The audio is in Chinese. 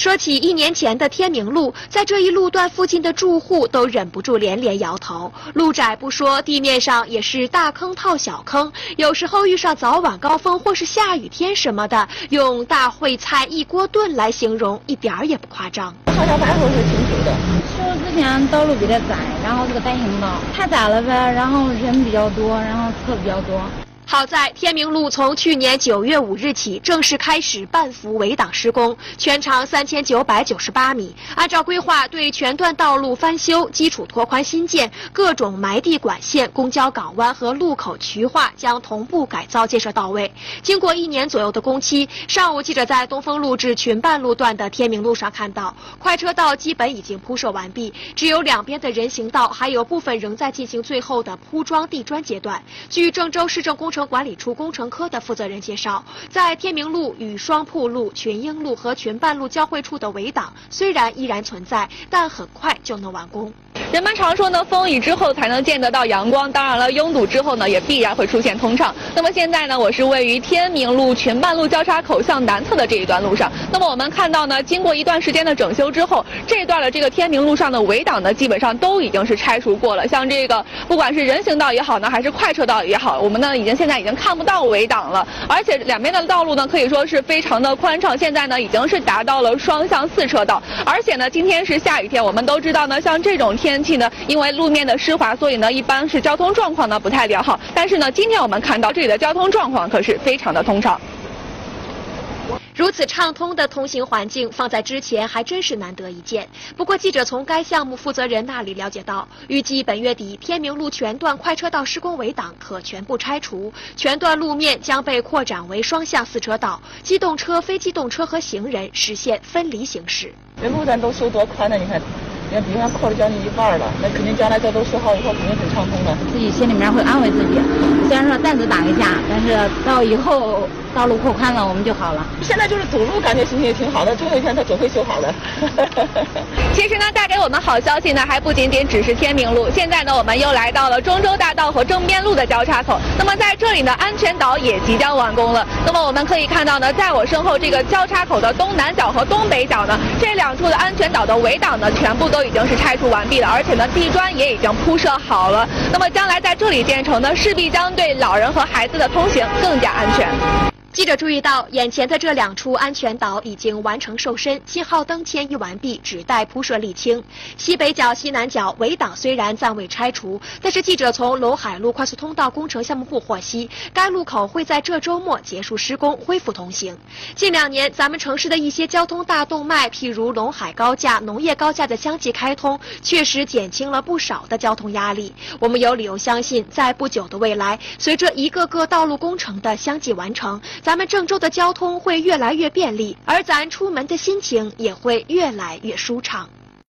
说起一年前的天明路，在这一路段附近的住户都忍不住连连摇头。路窄不说，地面上也是大坑套小坑，有时候遇上早晚高峰或是下雨天什么的，用“大烩菜一锅炖”来形容一点儿也不夸张。好像白头是挺堵的，说之前道路比较窄，然后这个单行道太窄了呗，然后人比较多，然后车比较多。好在天明路从去年九月五日起正式开始半幅围挡施工，全长三千九百九十八米。按照规划，对全段道路翻修、基础拓宽新建、各种埋地管线、公交港湾和路口渠化将同步改造建设到位。经过一年左右的工期，上午记者在东风路至群办路段的天明路上看到，快车道基本已经铺设完毕，只有两边的人行道还有部分仍在进行最后的铺装地砖阶段。据郑州市政工程管理处工程科的负责人介绍，在天明路与双铺路、群英路和群办路交汇处的围挡虽然依然存在，但很快就能完工。人们常说呢，风雨之后才能见得到阳光。当然了，拥堵之后呢，也必然会出现通畅。那么现在呢，我是位于天明路群办路交叉口向南侧的这一段路上。那么我们看到呢，经过一段时间的整修之后，这段的这个天明路上的围挡呢，基本上都已经是拆除过了。像这个，不管是人行道也好呢，还是快车道也好，我们呢已经现在已经看不到围挡了。而且两边的道路呢，可以说是非常的宽敞。现在呢，已经是达到了双向四车道。而且呢，今天是下雨天，我们都知道呢，像这种天天气呢，因为路面的湿滑，所以呢，一般是交通状况呢不太良好。但是呢，今天我们看到这里的交通状况可是非常的通畅。如此畅通的通行环境，放在之前还真是难得一见。不过，记者从该项目负责人那里了解到，预计本月底天明路全段快车道施工围挡可全部拆除，全段路面将被扩展为双向四车道，机动车、非机动车和行人实现分离行驶。这路段都修多宽呢？你看，你看，比他扩了将近一半了，那肯定将来这都修好以后，肯定很畅通的。自己心里面会安慰自己，虽然说暂时打一架，但是到以后道路扩宽了，我们就好了。现在就是堵路，感觉心情也挺好的，总有一天它总会修好的。其实呢，带给我们好消息呢，还不仅仅只是天明路。现在呢，我们又来到了中州大道和正边路的交叉口。那么在这里呢，安全岛也即将完工了。那么我们可以看到呢，在我身后这个交叉口的东南角和东北角呢，这两处的安全岛的围挡呢，全部都已经是拆除完毕了，而且呢，地砖也已经铺设好了。那么将来在这里建成呢，势必将对老人和孩子的通行更加安全。记者注意到，眼前的这两处安全岛已经完成瘦身，信号灯迁移完毕，只待铺设沥青。西北角、西南角围挡虽然暂未拆除，但是记者从陇海路快速通道工程项目部获悉，该路口会在这周末结束施工，恢复通行。近两年，咱们城市的一些交通大动脉，譬如陇海高架、农业高架的相继开通，确实减轻了不少的交通压力。我们有理由相信，在不久的未来，随着一个个道路工程的相继完成，咱们郑州的交通会越来越便利，而咱出门的心情也会越来越舒畅。